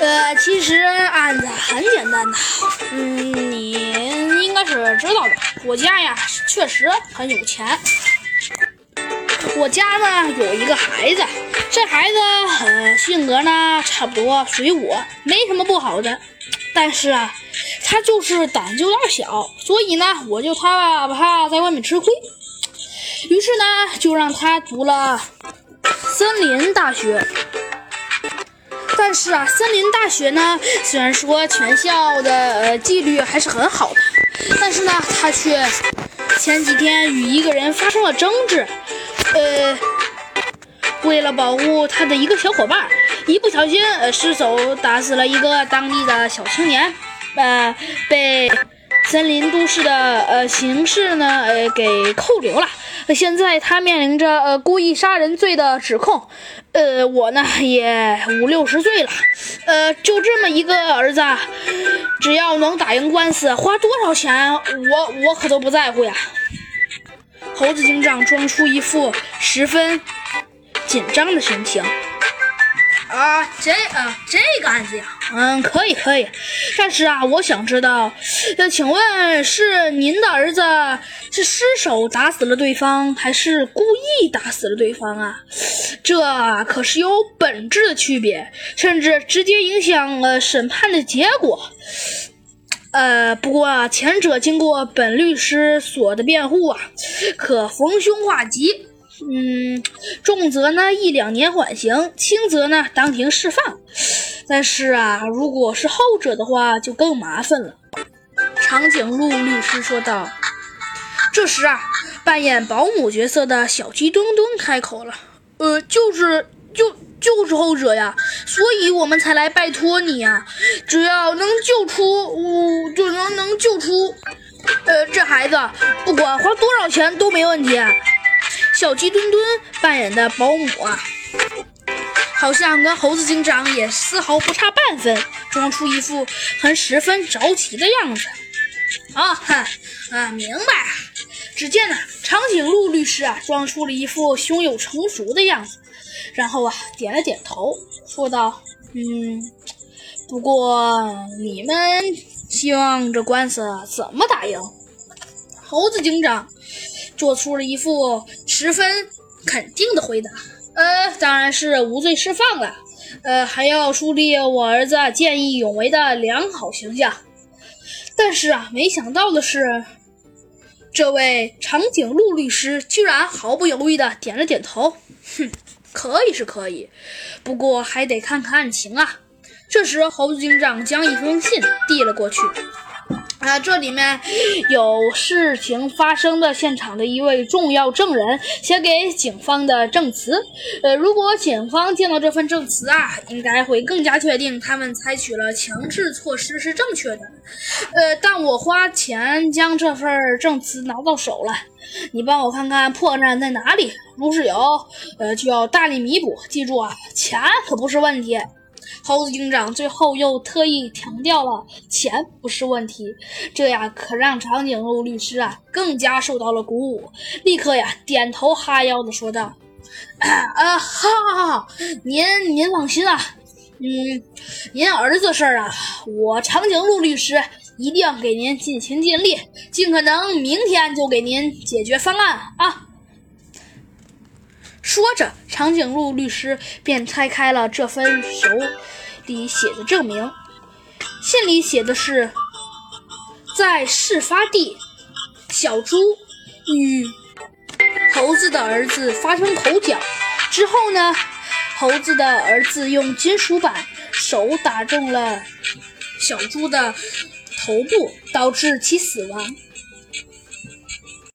呃，其实案子很简单的，嗯，你应该是知道的。我家呀，确实很有钱。我家呢有一个孩子，这孩子呃性格呢差不多随我，没什么不好的。但是啊，他就是胆子有点小，所以呢，我就怕怕在外面吃亏。于是呢，就让他读了森林大学。但是啊，森林大学呢，虽然说全校的呃纪律还是很好的，但是呢，他却前几天与一个人发生了争执。呃，为了保护他的一个小伙伴，一不小心呃失手打死了一个当地的小青年，呃，被森林都市的呃刑事呢呃给扣留了。现在他面临着呃故意杀人罪的指控。呃，我呢也五六十岁了，呃，就这么一个儿子，只要能打赢官司，花多少钱我我可都不在乎呀。猴子警长装出一副十分紧张的神情。啊，这啊这个案子呀，嗯，可以可以。但是啊，我想知道，呃，请问是您的儿子是失手打死了对方，还是故意打死了对方啊？这可是有本质的区别，甚至直接影响了审判的结果。呃，不过前者经过本律师所的辩护啊，可逢凶化吉。嗯，重则呢一两年缓刑，轻则呢当庭释放。但是啊，如果是后者的话，就更麻烦了。长颈鹿律师说道。这时啊，扮演保姆角色的小鸡墩墩开口了：“呃，就是就。”就是后者呀，所以我们才来拜托你呀。只要能救出，我就能能救出，呃，这孩子，不管花多少钱都没问题。小鸡墩墩扮演的保姆啊，好像跟猴子警长也丝毫不差半分，装出一副很十分着急的样子。啊哈，啊，明白。只见呢，长颈鹿律师啊，装出了一副胸有成竹的样子。然后啊，点了点头，说道：“嗯，不过你们希望这官司怎么打赢？”猴子警长做出了一副十分肯定的回答：“呃，当然是无罪释放了。呃，还要树立我儿子见义勇为的良好形象。但是啊，没想到的是，这位长颈鹿律师居然毫不犹豫地点了点头。哼。”可以是可以，不过还得看看案情啊。这时，猴子警长将一封信递了过去。啊，这里面有事情发生的现场的一位重要证人写给警方的证词。呃，如果警方见到这份证词啊，应该会更加确定他们采取了强制措施是正确的。呃，但我花钱将这份证词拿到手了，你帮我看看破绽在哪里。如是有，呃，就要大力弥补。记住啊，钱可不是问题。猴子警长最后又特意强调了钱不是问题，这呀可让长颈鹿律师啊更加受到了鼓舞，立刻呀点头哈腰的说道：“啊，好，好，好，您您放心啊，嗯，您儿子事儿啊，我长颈鹿律师一定给您尽心尽力，尽可能明天就给您解决方案啊。”说着，长颈鹿律师便拆开了这份手里写的证明。信里写的是，在事发地，小猪与猴子的儿子发生口角之后呢，猴子的儿子用金属板手打中了小猪的头部，导致其死亡。